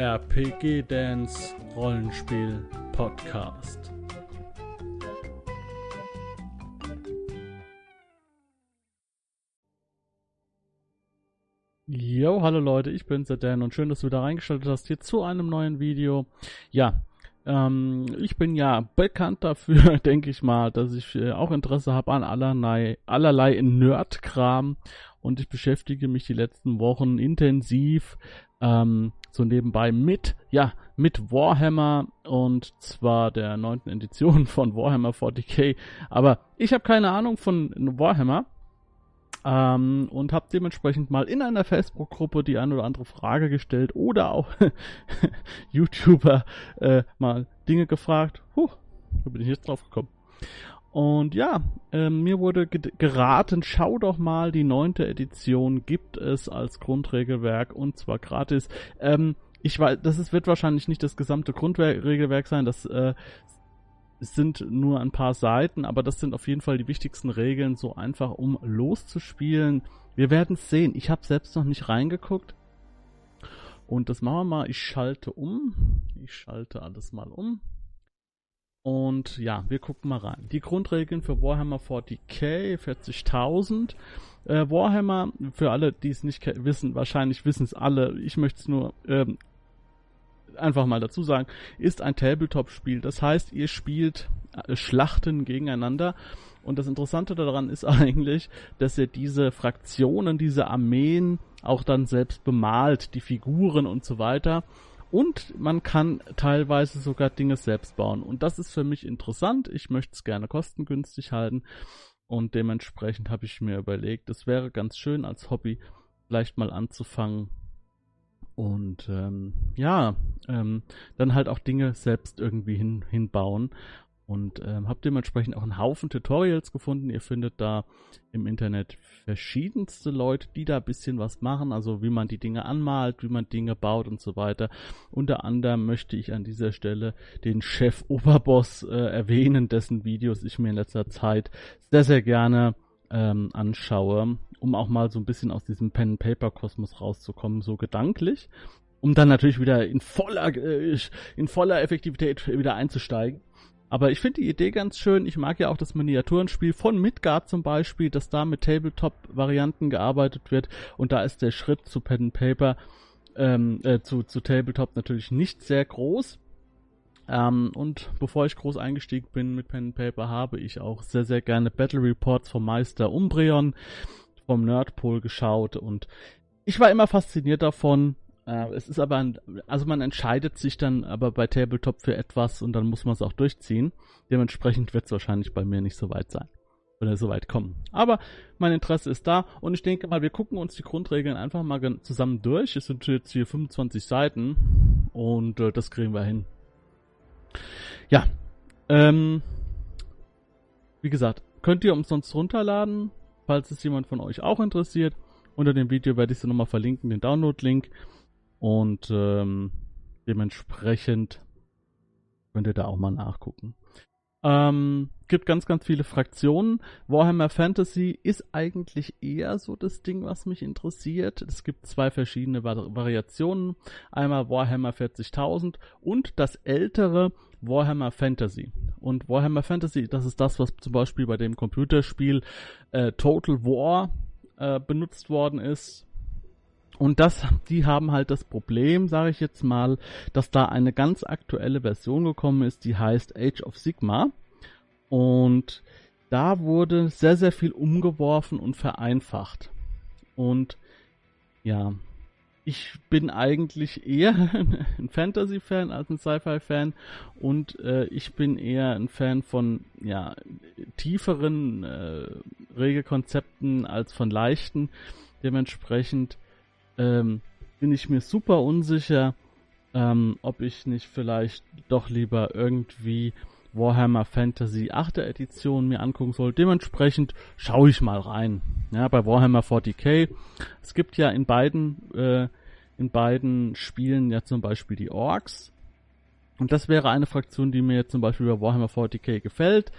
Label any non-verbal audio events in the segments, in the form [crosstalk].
RPG Dance Rollenspiel Podcast. Yo, hallo Leute, ich bin's, der Dan und schön, dass du wieder reingeschaltet hast hier zu einem neuen Video. Ja, ähm, ich bin ja bekannt dafür, [laughs] denke ich mal, dass ich äh, auch Interesse habe an allerlei, allerlei Nerdkram und ich beschäftige mich die letzten Wochen intensiv ähm, so nebenbei mit, ja, mit Warhammer und zwar der neunten Edition von Warhammer 40k. Aber ich habe keine Ahnung von Warhammer ähm, und habe dementsprechend mal in einer Facebook-Gruppe die ein oder andere Frage gestellt oder auch [laughs] YouTuber äh, mal Dinge gefragt. Puh, da bin ich jetzt drauf gekommen. Und ja, äh, mir wurde geraten, schau doch mal, die neunte Edition gibt es als Grundregelwerk und zwar gratis. Ähm, ich weiß, das ist, wird wahrscheinlich nicht das gesamte Grundregelwerk sein, das äh, sind nur ein paar Seiten, aber das sind auf jeden Fall die wichtigsten Regeln, so einfach um loszuspielen. Wir werden es sehen. Ich habe selbst noch nicht reingeguckt. Und das machen wir mal. Ich schalte um. Ich schalte alles mal um. Und ja, wir gucken mal rein. Die Grundregeln für Warhammer 40k, 40.000. Äh, Warhammer, für alle, die es nicht wissen, wahrscheinlich wissen es alle, ich möchte es nur ähm, einfach mal dazu sagen, ist ein Tabletop-Spiel. Das heißt, ihr spielt äh, Schlachten gegeneinander. Und das Interessante daran ist [laughs] eigentlich, dass ihr diese Fraktionen, diese Armeen auch dann selbst bemalt, die Figuren und so weiter. Und man kann teilweise sogar Dinge selbst bauen. Und das ist für mich interessant. Ich möchte es gerne kostengünstig halten. Und dementsprechend habe ich mir überlegt, es wäre ganz schön als Hobby vielleicht mal anzufangen. Und ähm, ja, ähm, dann halt auch Dinge selbst irgendwie hin, hinbauen. Und ähm, habe dementsprechend auch einen Haufen Tutorials gefunden. Ihr findet da im Internet verschiedenste Leute, die da ein bisschen was machen, also wie man die Dinge anmalt, wie man Dinge baut und so weiter. Unter anderem möchte ich an dieser Stelle den Chef Oberboss äh, erwähnen, dessen Videos ich mir in letzter Zeit sehr, sehr gerne ähm, anschaue, um auch mal so ein bisschen aus diesem Pen-Paper-Kosmos rauszukommen, so gedanklich um dann natürlich wieder in voller äh, in voller Effektivität wieder einzusteigen. Aber ich finde die Idee ganz schön. Ich mag ja auch das Miniaturenspiel von Midgard zum Beispiel, dass da mit Tabletop-Varianten gearbeitet wird. Und da ist der Schritt zu Pen and Paper, ähm, äh, zu, zu Tabletop natürlich nicht sehr groß. Ähm, und bevor ich groß eingestiegen bin mit Pen and Paper, habe ich auch sehr, sehr gerne Battle Reports vom Meister Umbreon vom Nerdpol geschaut und ich war immer fasziniert davon, es ist aber, ein, also man entscheidet sich dann aber bei Tabletop für etwas und dann muss man es auch durchziehen. Dementsprechend wird es wahrscheinlich bei mir nicht so weit sein oder so weit kommen. Aber mein Interesse ist da und ich denke mal, wir gucken uns die Grundregeln einfach mal zusammen durch. Es sind jetzt hier 25 Seiten und äh, das kriegen wir hin. Ja, ähm, wie gesagt, könnt ihr umsonst runterladen, falls es jemand von euch auch interessiert. Unter dem Video werde ich sie nochmal verlinken, den Download-Link. Und ähm, dementsprechend könnt ihr da auch mal nachgucken. Ähm, gibt ganz, ganz viele Fraktionen. Warhammer Fantasy ist eigentlich eher so das Ding, was mich interessiert. Es gibt zwei verschiedene Vari Variationen. Einmal Warhammer 40.000 und das ältere Warhammer Fantasy. Und Warhammer Fantasy, das ist das, was zum Beispiel bei dem Computerspiel äh, Total War äh, benutzt worden ist. Und das, die haben halt das Problem, sage ich jetzt mal, dass da eine ganz aktuelle Version gekommen ist, die heißt Age of Sigma. Und da wurde sehr, sehr viel umgeworfen und vereinfacht. Und ja, ich bin eigentlich eher [laughs] ein Fantasy-Fan als ein Sci-Fi-Fan und äh, ich bin eher ein Fan von ja tieferen äh, Regelkonzepten als von leichten. Dementsprechend ähm, bin ich mir super unsicher, ähm, ob ich nicht vielleicht doch lieber irgendwie Warhammer Fantasy 8. Edition mir angucken soll. Dementsprechend schaue ich mal rein. Ja, bei Warhammer 40k. Es gibt ja in beiden, äh, in beiden Spielen ja zum Beispiel die Orks. Und das wäre eine Fraktion, die mir zum Beispiel bei Warhammer 40k gefällt.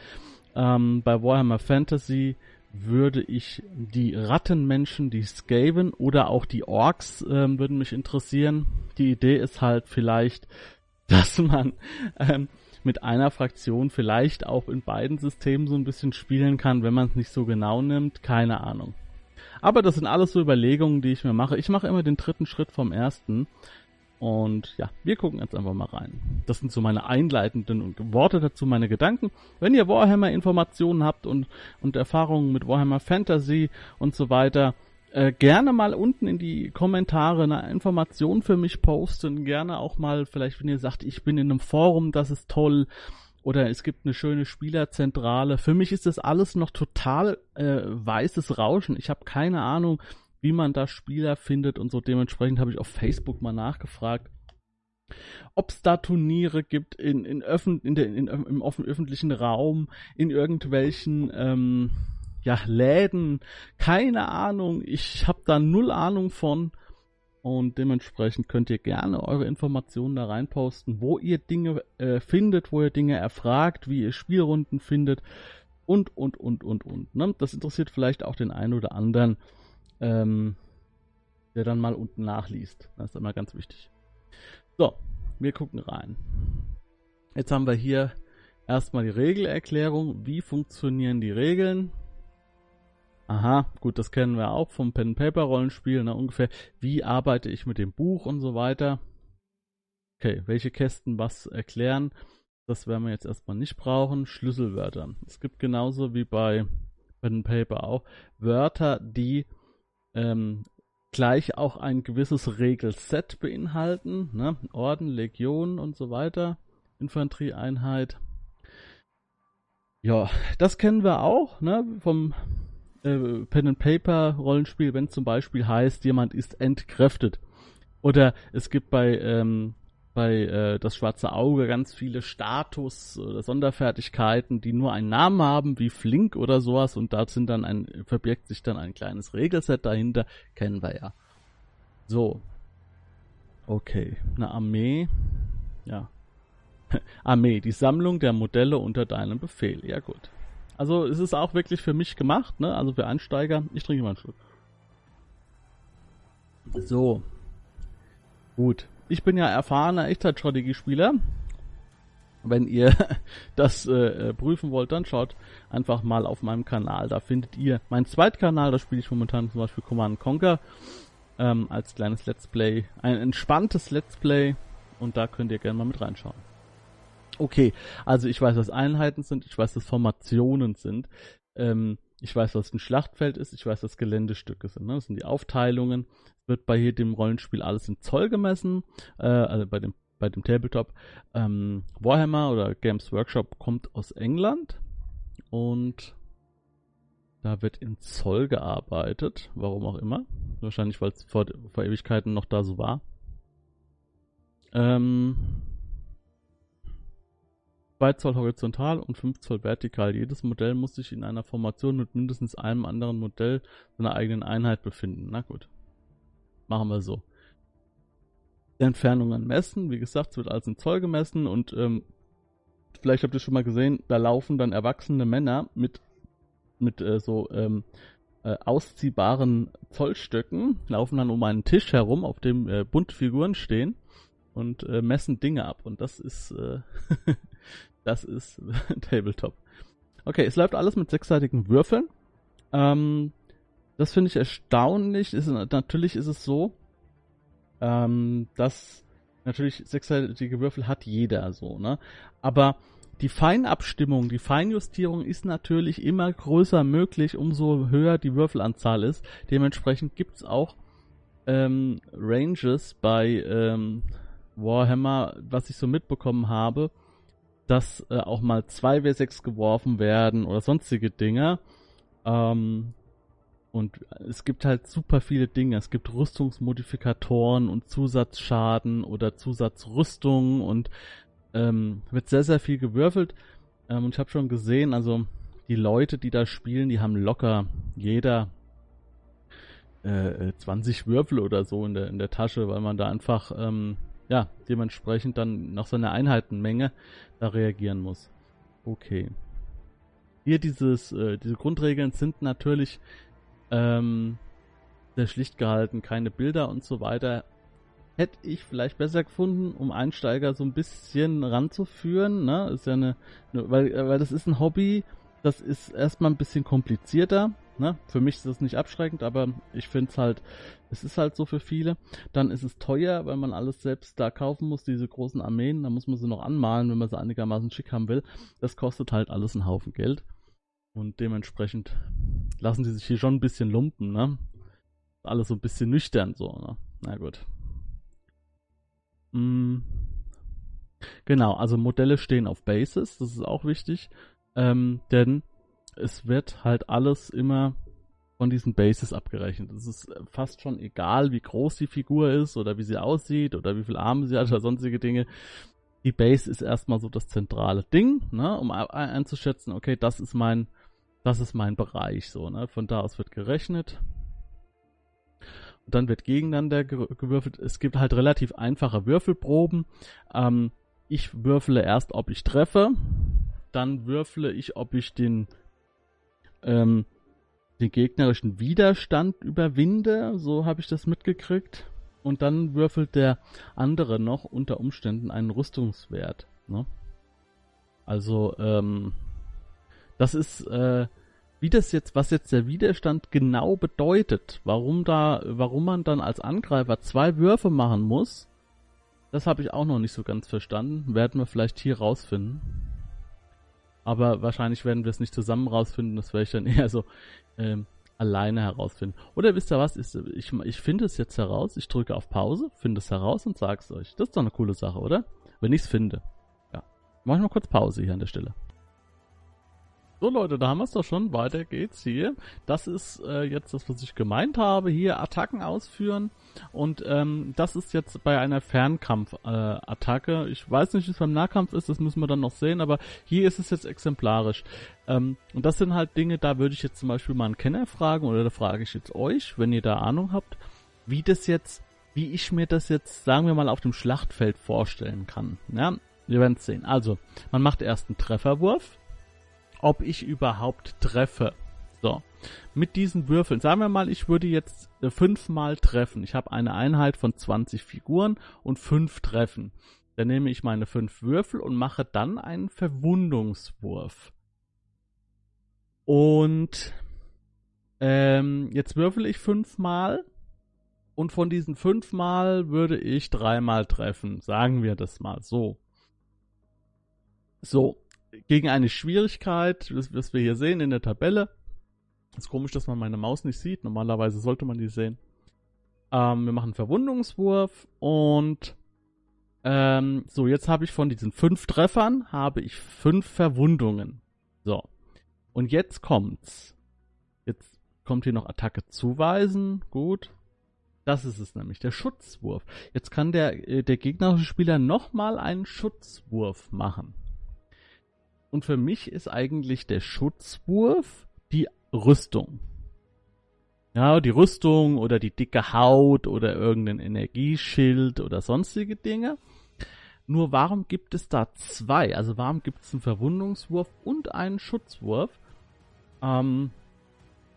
Ähm, bei Warhammer Fantasy würde ich die Rattenmenschen, die Skaven oder auch die Orks ähm, würden mich interessieren. die Idee ist halt vielleicht, [laughs] dass man ähm, mit einer Fraktion vielleicht auch in beiden Systemen so ein bisschen spielen kann, wenn man es nicht so genau nimmt. Keine Ahnung. Aber das sind alles so Überlegungen, die ich mir mache. Ich mache immer den dritten Schritt vom ersten. Und ja, wir gucken jetzt einfach mal rein. Das sind so meine einleitenden Worte dazu, meine Gedanken. Wenn ihr Warhammer-Informationen habt und, und Erfahrungen mit Warhammer Fantasy und so weiter, äh, gerne mal unten in die Kommentare eine Information für mich posten. Gerne auch mal, vielleicht wenn ihr sagt, ich bin in einem Forum, das ist toll. Oder es gibt eine schöne Spielerzentrale. Für mich ist das alles noch total äh, weißes Rauschen. Ich habe keine Ahnung, wie man da Spieler findet und so. Dementsprechend habe ich auf Facebook mal nachgefragt ob es da Turniere gibt in, in, öffn in, der, in im offen, öffentlichen Raum, in irgendwelchen ähm, ja, Läden, keine Ahnung. Ich habe da null Ahnung von. Und dementsprechend könnt ihr gerne eure Informationen da reinposten, wo ihr Dinge äh, findet, wo ihr Dinge erfragt, wie ihr Spielrunden findet und, und, und, und, und. Ne? Das interessiert vielleicht auch den einen oder anderen, ähm, der dann mal unten nachliest. Das ist immer ganz wichtig. So, wir gucken rein. Jetzt haben wir hier erstmal die Regelerklärung. Wie funktionieren die Regeln? Aha, gut, das kennen wir auch vom Pen-Paper-Rollenspiel, ne, ungefähr. Wie arbeite ich mit dem Buch und so weiter. Okay, welche Kästen was erklären, das werden wir jetzt erstmal nicht brauchen. Schlüsselwörter. Es gibt genauso wie bei Pen Paper auch Wörter, die ähm, gleich auch ein gewisses Regelset beinhalten. Ne? Orden, Legion und so weiter. Infanterieeinheit. Ja, das kennen wir auch ne? vom äh, Pen and Paper Rollenspiel, wenn zum Beispiel heißt, jemand ist entkräftet. Oder es gibt bei ähm, bei äh, das schwarze Auge ganz viele Status oder Sonderfertigkeiten, die nur einen Namen haben, wie Flink oder sowas, und da sind dann ein, verbirgt sich dann ein kleines Regelset dahinter, kennen wir ja. So. Okay. Eine Armee. Ja. [laughs] Armee, die Sammlung der Modelle unter deinem Befehl. Ja gut. Also es ist auch wirklich für mich gemacht, ne? Also für Einsteiger. Ich trinke mal einen Schluck. So. Gut. Ich bin ja erfahrener Echtzeitstrategiespieler. Wenn ihr [laughs] das äh, äh, prüfen wollt, dann schaut einfach mal auf meinem Kanal. Da findet ihr meinen Zweitkanal. Da spiele ich momentan zum Beispiel Command Conquer ähm, als kleines Let's Play. Ein entspanntes Let's Play. Und da könnt ihr gerne mal mit reinschauen. Okay, also ich weiß, was Einheiten sind, ich weiß, was Formationen sind, ähm, ich weiß, was ein Schlachtfeld ist, ich weiß, was Geländestücke sind. Ne? Das sind die Aufteilungen. Wird bei jedem Rollenspiel alles in Zoll gemessen, äh, also bei dem bei dem Tabletop. Ähm, Warhammer oder Games Workshop kommt aus England und da wird in Zoll gearbeitet, warum auch immer. Wahrscheinlich, weil es vor, vor Ewigkeiten noch da so war. Ähm, 2 Zoll horizontal und 5 Zoll vertikal. Jedes Modell muss sich in einer Formation mit mindestens einem anderen Modell seiner eigenen Einheit befinden. Na gut. Machen wir so. Entfernungen messen. Wie gesagt, es wird alles in Zoll gemessen und ähm, vielleicht habt ihr schon mal gesehen, da laufen dann erwachsene Männer mit, mit äh, so ähm, äh, ausziehbaren Zollstöcken, laufen dann um einen Tisch herum, auf dem äh, bunte Figuren stehen und äh, messen Dinge ab. Und das ist äh, [laughs] Das ist [laughs] Tabletop. Okay, es läuft alles mit sechsseitigen Würfeln. Ähm, das finde ich erstaunlich. Ist, natürlich ist es so, ähm, dass natürlich sechsseitige Würfel hat jeder so, ne? Aber die Feinabstimmung, die Feinjustierung ist natürlich immer größer möglich, umso höher die Würfelanzahl ist. Dementsprechend gibt's auch ähm, Ranges bei ähm, Warhammer, was ich so mitbekommen habe, dass äh, auch mal 2W6 geworfen werden oder sonstige Dinge. Ähm, und es gibt halt super viele Dinge. Es gibt Rüstungsmodifikatoren und Zusatzschaden oder Zusatzrüstungen und ähm, wird sehr, sehr viel gewürfelt. Ähm, und ich habe schon gesehen, also die Leute, die da spielen, die haben locker jeder äh, 20 Würfel oder so in der, in der Tasche, weil man da einfach ähm, ja, dementsprechend dann nach seiner Einheitenmenge da reagieren muss. Okay. Hier dieses, äh, diese Grundregeln sind natürlich ähm, sehr schlicht gehalten, keine Bilder und so weiter. hätte ich vielleicht besser gefunden, um Einsteiger so ein bisschen ranzuführen. Ne? Ist ja eine, eine weil, weil das ist ein Hobby, das ist erstmal ein bisschen komplizierter. Ne? Für mich ist das nicht abschreckend, aber ich finde es halt, es ist halt so für viele. Dann ist es teuer, weil man alles selbst da kaufen muss, diese großen Armeen. Da muss man sie noch anmalen, wenn man sie einigermaßen schick haben will. Das kostet halt alles einen Haufen Geld. Und dementsprechend lassen sie sich hier schon ein bisschen lumpen, ne? Alles so ein bisschen nüchtern so, ne? Na gut. Mm. Genau, also Modelle stehen auf Basis, das ist auch wichtig, ähm, denn es wird halt alles immer von diesen Bases abgerechnet. Es ist fast schon egal, wie groß die Figur ist oder wie sie aussieht oder wie viele Arme sie hat oder sonstige Dinge. Die Base ist erstmal so das zentrale Ding, ne, um einzuschätzen, okay, das ist mein, das ist mein Bereich, so, ne. Von da aus wird gerechnet. Und dann wird gegeneinander gewürfelt. Es gibt halt relativ einfache Würfelproben. Ähm, ich würfele erst, ob ich treffe. Dann würfele ich, ob ich den ähm, den gegnerischen Widerstand überwinde, so habe ich das mitgekriegt. Und dann würfelt der andere noch unter Umständen einen Rüstungswert. Ne? Also, ähm, das ist, äh, wie das jetzt, was jetzt der Widerstand genau bedeutet, warum da, warum man dann als Angreifer zwei Würfe machen muss, das habe ich auch noch nicht so ganz verstanden. Werden wir vielleicht hier rausfinden. Aber wahrscheinlich werden wir es nicht zusammen rausfinden. Das werde ich dann [laughs] eher so ähm, alleine herausfinden. Oder wisst ihr was? Ich, ich finde es jetzt heraus. Ich drücke auf Pause, finde es heraus und sage es euch. Das ist doch eine coole Sache, oder? Wenn ich es finde. Ja. Mach ich mal kurz Pause hier an der Stelle. So Leute, da haben wir es doch schon. Weiter geht's hier. Das ist äh, jetzt das, was ich gemeint habe. Hier Attacken ausführen. Und ähm, das ist jetzt bei einer Fernkampf-Attacke. Äh, ich weiß nicht, wie es beim Nahkampf ist, das müssen wir dann noch sehen, aber hier ist es jetzt exemplarisch. Ähm, und das sind halt Dinge, da würde ich jetzt zum Beispiel mal einen Kenner fragen, oder da frage ich jetzt euch, wenn ihr da Ahnung habt, wie das jetzt, wie ich mir das jetzt, sagen wir mal, auf dem Schlachtfeld vorstellen kann. Ja, wir werden es sehen. Also, man macht erst einen Trefferwurf ob ich überhaupt treffe. So, mit diesen Würfeln, sagen wir mal, ich würde jetzt äh, fünfmal treffen. Ich habe eine Einheit von 20 Figuren und fünf Treffen. Dann nehme ich meine fünf Würfel und mache dann einen Verwundungswurf. Und ähm, jetzt würfel ich fünfmal und von diesen fünfmal würde ich dreimal treffen. Sagen wir das mal so. So, gegen eine Schwierigkeit, was, was wir hier sehen in der Tabelle. Ist komisch, dass man meine Maus nicht sieht. Normalerweise sollte man die sehen. Ähm, wir machen Verwundungswurf und ähm, so, jetzt habe ich von diesen fünf Treffern habe ich fünf Verwundungen. So. Und jetzt kommt's. Jetzt kommt hier noch Attacke zuweisen. Gut. Das ist es nämlich, der Schutzwurf. Jetzt kann der, äh, der gegnerische Spieler nochmal einen Schutzwurf machen. Und für mich ist eigentlich der Schutzwurf die Rüstung. Ja, die Rüstung oder die dicke Haut oder irgendein Energieschild oder sonstige Dinge. Nur warum gibt es da zwei? Also warum gibt es einen Verwundungswurf und einen Schutzwurf? Ähm,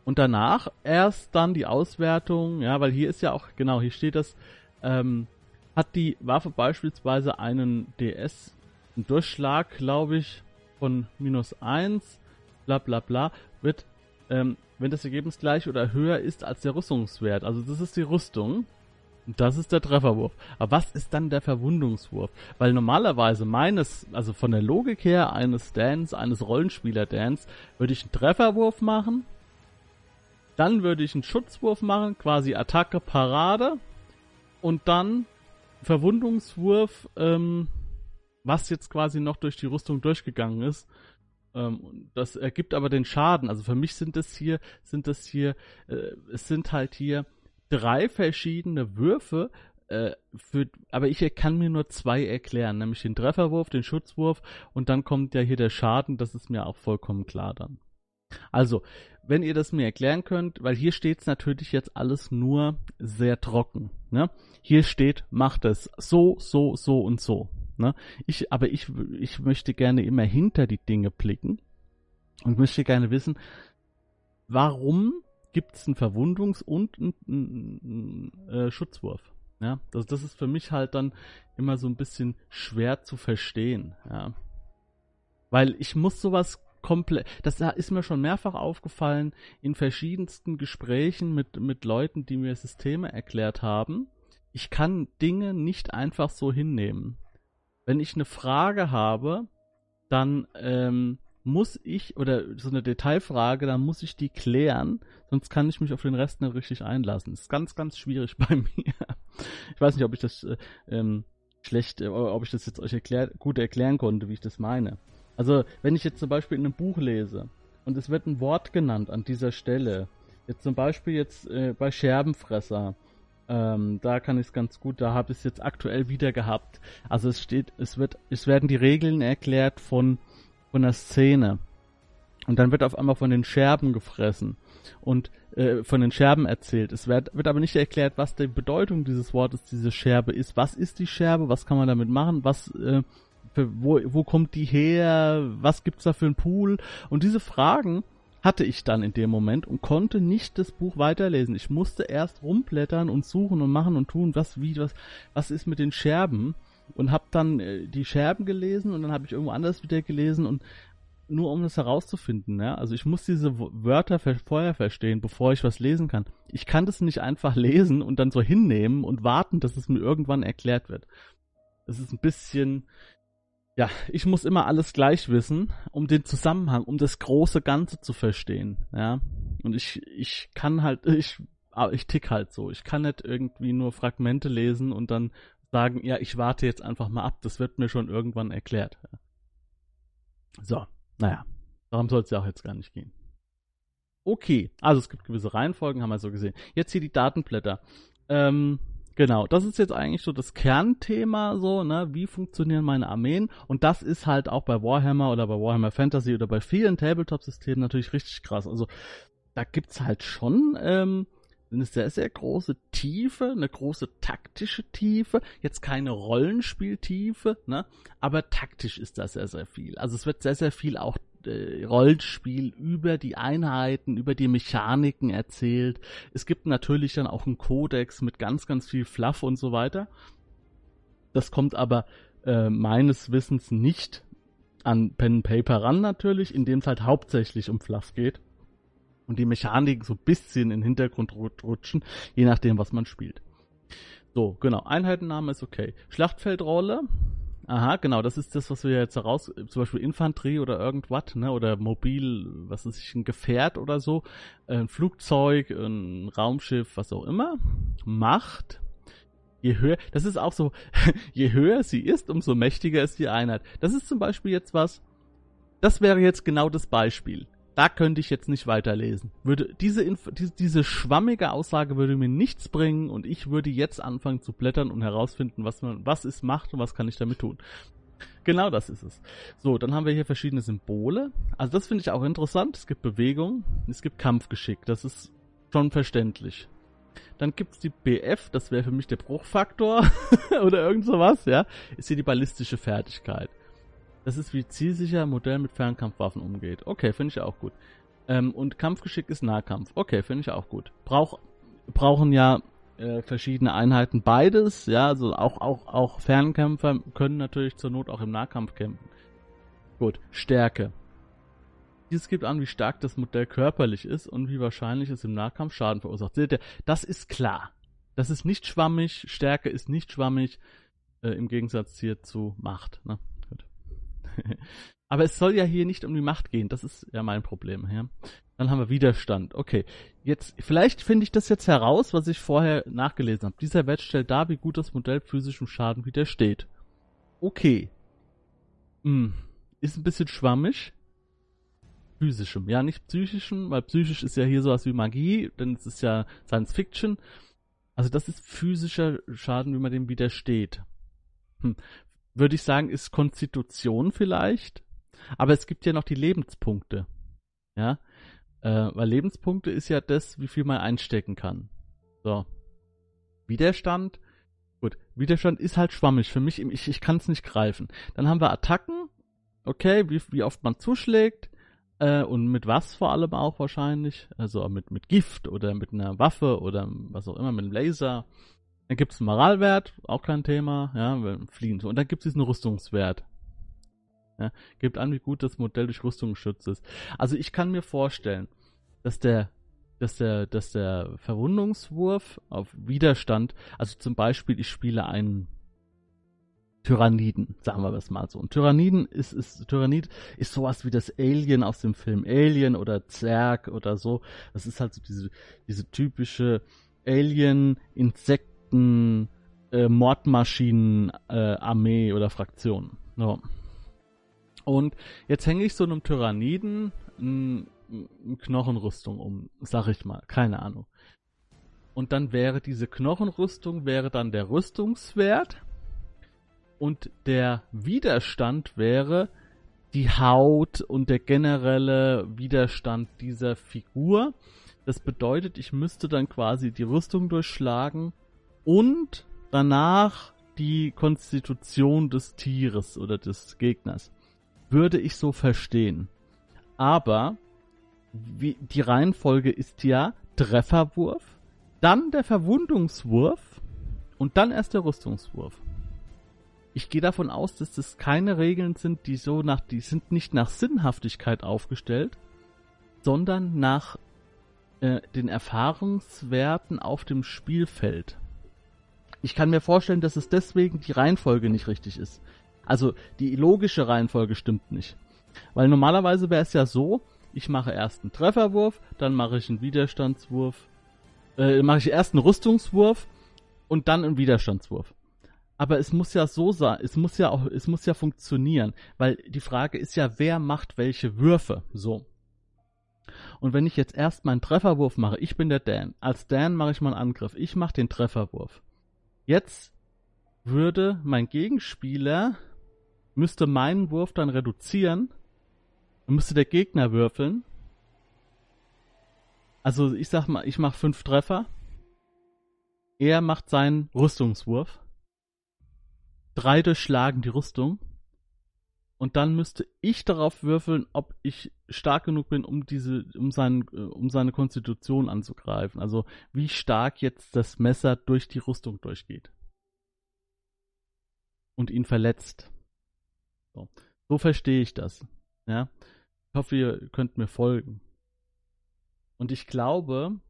und danach erst dann die Auswertung, ja, weil hier ist ja auch, genau, hier steht das, ähm, hat die Waffe beispielsweise einen DS, einen Durchschlag, glaube ich, von minus 1, bla bla bla, wird, ähm, wenn das Ergebnis gleich oder höher ist als der Rüstungswert. Also das ist die Rüstung. Und das ist der Trefferwurf. Aber was ist dann der Verwundungswurf? Weil normalerweise meines, also von der Logik her eines Dance, eines Rollenspieler-Dance, würde ich einen Trefferwurf machen. Dann würde ich einen Schutzwurf machen, quasi Attacke, Parade. Und dann Verwundungswurf, ähm, was jetzt quasi noch durch die Rüstung durchgegangen ist. Ähm, das ergibt aber den Schaden. Also für mich sind das hier, sind das hier, äh, es sind halt hier drei verschiedene Würfe, äh, für, aber ich kann mir nur zwei erklären, nämlich den Trefferwurf, den Schutzwurf und dann kommt ja hier der Schaden, das ist mir auch vollkommen klar dann. Also, wenn ihr das mir erklären könnt, weil hier steht es natürlich jetzt alles nur sehr trocken. Ne? Hier steht, macht es so, so, so und so. Ne? Ich, aber ich, ich möchte gerne immer hinter die Dinge blicken und möchte gerne wissen, warum gibt es einen Verwundungs- und einen, einen, einen äh, Schutzwurf? Ja, das, das ist für mich halt dann immer so ein bisschen schwer zu verstehen. Ja, weil ich muss sowas komplett, das ist mir schon mehrfach aufgefallen in verschiedensten Gesprächen mit, mit Leuten, die mir Systeme erklärt haben. Ich kann Dinge nicht einfach so hinnehmen. Wenn ich eine Frage habe, dann ähm, muss ich, oder so eine Detailfrage, dann muss ich die klären, sonst kann ich mich auf den Rest nicht richtig einlassen. Das ist ganz, ganz schwierig [laughs] bei mir. Ich weiß nicht, ob ich das äh, ähm, schlecht, äh, ob ich das jetzt euch erklär, gut erklären konnte, wie ich das meine. Also, wenn ich jetzt zum Beispiel in einem Buch lese und es wird ein Wort genannt an dieser Stelle, jetzt zum Beispiel jetzt äh, bei Scherbenfresser, ähm, da kann ich es ganz gut, da habe ich es jetzt aktuell wieder gehabt. Also es steht, es wird, es werden die Regeln erklärt von, von der Szene. Und dann wird auf einmal von den Scherben gefressen und äh, von den Scherben erzählt. Es wird, wird aber nicht erklärt, was die Bedeutung dieses Wortes, diese Scherbe ist. Was ist die Scherbe? Was kann man damit machen? Was äh, für, wo, wo kommt die her? Was gibt's da für einen Pool? Und diese Fragen hatte ich dann in dem Moment und konnte nicht das Buch weiterlesen. Ich musste erst rumblättern und suchen und machen und tun, was wie was was ist mit den Scherben und habe dann äh, die Scherben gelesen und dann habe ich irgendwo anders wieder gelesen und nur um das herauszufinden, ja. Also ich muss diese Wörter vorher verstehen, bevor ich was lesen kann. Ich kann das nicht einfach lesen und dann so hinnehmen und warten, dass es mir irgendwann erklärt wird. Das ist ein bisschen, ja, ich muss immer alles gleich wissen, um den Zusammenhang, um das große Ganze zu verstehen, ja. Und ich, ich kann halt, [laughs] ich, ich tick halt so. Ich kann nicht irgendwie nur Fragmente lesen und dann sagen, ja, ich warte jetzt einfach mal ab, das wird mir schon irgendwann erklärt. So, naja, darum soll es ja auch jetzt gar nicht gehen. Okay, also es gibt gewisse Reihenfolgen, haben wir so gesehen. Jetzt hier die Datenblätter. Ähm, Genau, das ist jetzt eigentlich so das Kernthema, so, ne, wie funktionieren meine Armeen? Und das ist halt auch bei Warhammer oder bei Warhammer Fantasy oder bei vielen Tabletop-Systemen natürlich richtig krass. Also, da gibt's halt schon ähm, eine sehr, sehr große Tiefe, eine große taktische Tiefe, jetzt keine Rollenspieltiefe, ne, aber taktisch ist da sehr, sehr viel. Also es wird sehr, sehr viel auch äh, Rollenspiel über die Einheiten, über die Mechaniken erzählt. Es gibt natürlich dann auch einen Kodex mit ganz, ganz viel Fluff und so weiter. Das kommt aber äh, meines Wissens nicht an Pen and Paper ran natürlich, indem es halt hauptsächlich um Fluff geht und die Mechaniken so ein bisschen in den Hintergrund rutschen, je nachdem, was man spielt. So, genau, Einheitenname ist okay. Schlachtfeldrolle Aha, genau, das ist das, was wir jetzt heraus, zum Beispiel Infanterie oder irgendwas, ne, oder mobil, was ist ich, ein Gefährt oder so, ein Flugzeug, ein Raumschiff, was auch immer, macht, je höher, das ist auch so, [laughs] je höher sie ist, umso mächtiger ist die Einheit. Das ist zum Beispiel jetzt was, das wäre jetzt genau das Beispiel da könnte ich jetzt nicht weiterlesen. Würde diese, Inf diese, diese schwammige Aussage würde mir nichts bringen und ich würde jetzt anfangen zu blättern und herausfinden, was man, was ist Macht und was kann ich damit tun. Genau das ist es. So, dann haben wir hier verschiedene Symbole. Also das finde ich auch interessant. Es gibt Bewegung, es gibt Kampfgeschick. Das ist schon verständlich. Dann gibt's die BF, das wäre für mich der Bruchfaktor [laughs] oder irgend sowas, ja. Ist hier die ballistische Fertigkeit. Das ist wie zielsicher Modell mit Fernkampfwaffen umgeht. Okay, finde ich auch gut. Ähm, und Kampfgeschick ist Nahkampf. Okay, finde ich auch gut. Brauch, brauchen ja äh, verschiedene Einheiten beides. Ja, also auch, auch, auch Fernkämpfer können natürlich zur Not auch im Nahkampf kämpfen. Gut, Stärke. Dieses gibt an, wie stark das Modell körperlich ist und wie wahrscheinlich es im Nahkampf Schaden verursacht. Seht ihr, das ist klar. Das ist nicht schwammig. Stärke ist nicht schwammig. Äh, Im Gegensatz hier zu Macht. Ne? [laughs] Aber es soll ja hier nicht um die Macht gehen. Das ist ja mein Problem. Ja? Dann haben wir Widerstand. Okay, jetzt vielleicht finde ich das jetzt heraus, was ich vorher nachgelesen habe. Dieser Wert stellt dar, wie gut das Modell physischem Schaden widersteht. Okay. Hm. Ist ein bisschen schwammig. Physischem, ja, nicht psychischem, weil psychisch ist ja hier sowas wie Magie, denn es ist ja Science Fiction. Also das ist physischer Schaden, wie man dem widersteht. Hm würde ich sagen, ist Konstitution vielleicht. Aber es gibt ja noch die Lebenspunkte. Ja. Äh, weil Lebenspunkte ist ja das, wie viel man einstecken kann. So. Widerstand. Gut, Widerstand ist halt schwammig. Für mich, ich, ich kann es nicht greifen. Dann haben wir Attacken. Okay, wie, wie oft man zuschlägt. Äh, und mit was vor allem auch wahrscheinlich. Also mit, mit Gift oder mit einer Waffe oder was auch immer, mit einem Laser. Dann gibt es einen Moralwert, auch kein Thema, ja, fliehen so. Und dann gibt es diesen Rüstungswert. Ja, gibt an, wie gut das Modell durch Rüstung geschützt ist. Also ich kann mir vorstellen, dass der, dass der, dass der Verwundungswurf auf Widerstand, also zum Beispiel, ich spiele einen Tyranniden, sagen wir das mal so. Und Tyranniden ist, ist, Tyrannid ist sowas wie das Alien aus dem Film Alien oder Zerg oder so. Das ist halt so diese, diese typische Alien, Insekten, äh, Mordmaschinen, äh, oder Fraktion. So. Und jetzt hänge ich so einem Tyranniden eine Knochenrüstung um, sag ich mal, keine Ahnung. Und dann wäre diese Knochenrüstung, wäre dann der Rüstungswert und der Widerstand wäre die Haut und der generelle Widerstand dieser Figur. Das bedeutet, ich müsste dann quasi die Rüstung durchschlagen und danach die Konstitution des Tieres oder des Gegners würde ich so verstehen. Aber wie, die Reihenfolge ist ja Trefferwurf, dann der Verwundungswurf und dann erst der Rüstungswurf. Ich gehe davon aus, dass das keine Regeln sind, die so nach, die sind nicht nach Sinnhaftigkeit aufgestellt, sondern nach äh, den Erfahrungswerten auf dem Spielfeld. Ich kann mir vorstellen, dass es deswegen die Reihenfolge nicht richtig ist. Also die logische Reihenfolge stimmt nicht. Weil normalerweise wäre es ja so, ich mache erst einen Trefferwurf, dann mache ich einen Widerstandswurf, äh, mache ich erst einen Rüstungswurf und dann einen Widerstandswurf. Aber es muss ja so sein, es muss ja auch, es muss ja funktionieren, weil die Frage ist ja, wer macht welche Würfe, so. Und wenn ich jetzt erst meinen Trefferwurf mache, ich bin der Dan, als Dan mache ich meinen Angriff, ich mache den Trefferwurf. Jetzt würde mein Gegenspieler müsste meinen Wurf dann reduzieren und müsste der Gegner würfeln. Also ich sag mal, ich mache fünf Treffer. Er macht seinen Rüstungswurf. Drei durchschlagen die Rüstung. Und dann müsste ich darauf würfeln, ob ich stark genug bin, um diese, um seinen, um seine Konstitution anzugreifen. Also wie stark jetzt das Messer durch die Rüstung durchgeht. Und ihn verletzt. So, so verstehe ich das. Ja. Ich hoffe, ihr könnt mir folgen. Und ich glaube,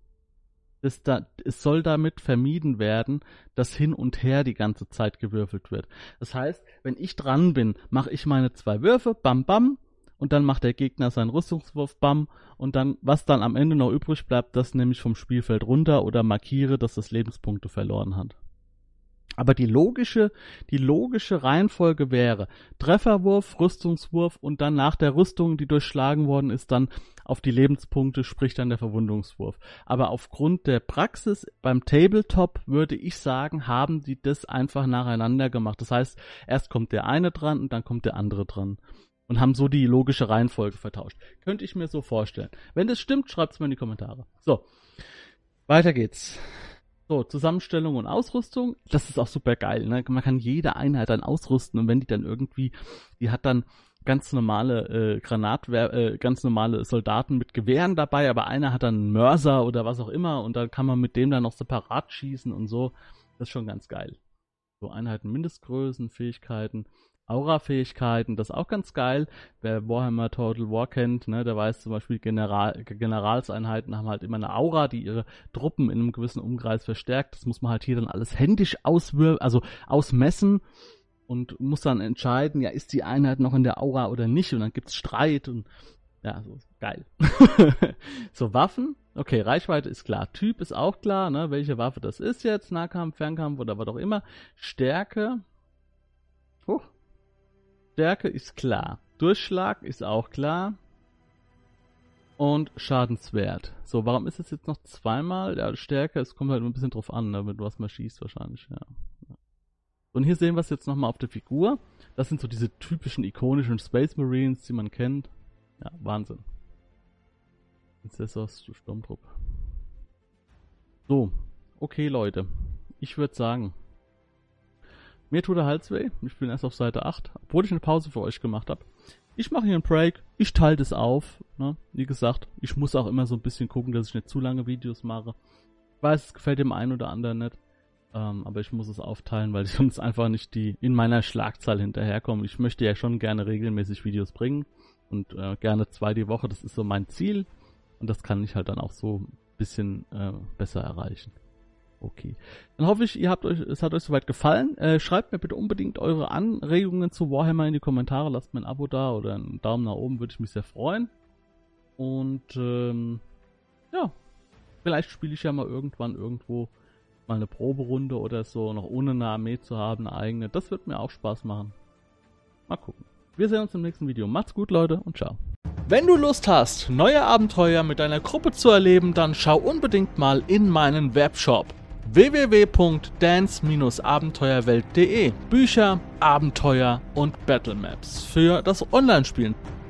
es, da, es soll damit vermieden werden, dass hin und her die ganze Zeit gewürfelt wird. Das heißt, wenn ich dran bin, mache ich meine zwei Würfe, bam, bam, und dann macht der Gegner seinen Rüstungswurf, bam, und dann, was dann am Ende noch übrig bleibt, das nehme ich vom Spielfeld runter oder markiere, dass das Lebenspunkte verloren hat. Aber die logische, die logische Reihenfolge wäre Trefferwurf, Rüstungswurf und dann nach der Rüstung, die durchschlagen worden ist, dann auf die Lebenspunkte, sprich dann der Verwundungswurf. Aber aufgrund der Praxis beim Tabletop würde ich sagen, haben die das einfach nacheinander gemacht. Das heißt, erst kommt der eine dran und dann kommt der andere dran. Und haben so die logische Reihenfolge vertauscht. Könnte ich mir so vorstellen. Wenn das stimmt, schreibt es mir in die Kommentare. So. Weiter geht's. So, Zusammenstellung und Ausrüstung, das ist auch super geil. Ne? Man kann jede Einheit dann ausrüsten und wenn die dann irgendwie, die hat dann ganz normale äh, Granatwer äh, ganz normale Soldaten mit Gewehren dabei, aber einer hat dann einen Mörser oder was auch immer und dann kann man mit dem dann noch separat schießen und so. Das ist schon ganz geil. So Einheiten, Mindestgrößen, Fähigkeiten. Aura-Fähigkeiten, das ist auch ganz geil. Wer Warhammer Total War kennt, ne, der weiß zum Beispiel, General, Generalseinheiten haben halt immer eine Aura, die ihre Truppen in einem gewissen Umkreis verstärkt. Das muss man halt hier dann alles händisch auswir also ausmessen und muss dann entscheiden, ja, ist die Einheit noch in der Aura oder nicht und dann gibt's Streit und ja, so geil. [laughs] so Waffen, okay, Reichweite ist klar, Typ ist auch klar, ne, welche Waffe das ist jetzt, Nahkampf, Fernkampf oder was auch immer. Stärke, Huch, Stärke ist klar. Durchschlag ist auch klar. Und Schadenswert. So, warum ist es jetzt noch zweimal? Ja, Stärke, es kommt halt ein bisschen drauf an, ne, mit was man schießt wahrscheinlich, ja. Und hier sehen wir es jetzt nochmal auf der Figur. Das sind so diese typischen ikonischen Space Marines, die man kennt. Ja, Wahnsinn. Princessos Sturmtrupp. So, okay Leute. Ich würde sagen, mir tut der Hals weh. Ich bin erst auf Seite 8, obwohl ich eine Pause für euch gemacht habe. Ich mache hier einen Break. Ich teile das auf. Ne? Wie gesagt, ich muss auch immer so ein bisschen gucken, dass ich nicht zu lange Videos mache. Ich weiß, es gefällt dem einen oder anderen nicht. Ähm, aber ich muss es aufteilen, weil ich [laughs] sonst einfach nicht die in meiner Schlagzahl hinterherkomme. Ich möchte ja schon gerne regelmäßig Videos bringen und äh, gerne zwei die Woche. Das ist so mein Ziel und das kann ich halt dann auch so ein bisschen äh, besser erreichen. Okay. Dann hoffe ich, ihr habt euch, es hat euch soweit gefallen. Äh, schreibt mir bitte unbedingt eure Anregungen zu Warhammer in die Kommentare. Lasst mir ein Abo da oder einen Daumen nach oben, würde ich mich sehr freuen. Und ähm, ja, vielleicht spiele ich ja mal irgendwann irgendwo mal eine Proberunde oder so, noch ohne eine Armee zu haben, eine eigene. Das wird mir auch Spaß machen. Mal gucken. Wir sehen uns im nächsten Video. Macht's gut, Leute, und ciao. Wenn du Lust hast, neue Abenteuer mit deiner Gruppe zu erleben, dann schau unbedingt mal in meinen Webshop www.dance-abenteuerwelt.de Bücher, Abenteuer und Battlemaps für das Online-Spielen.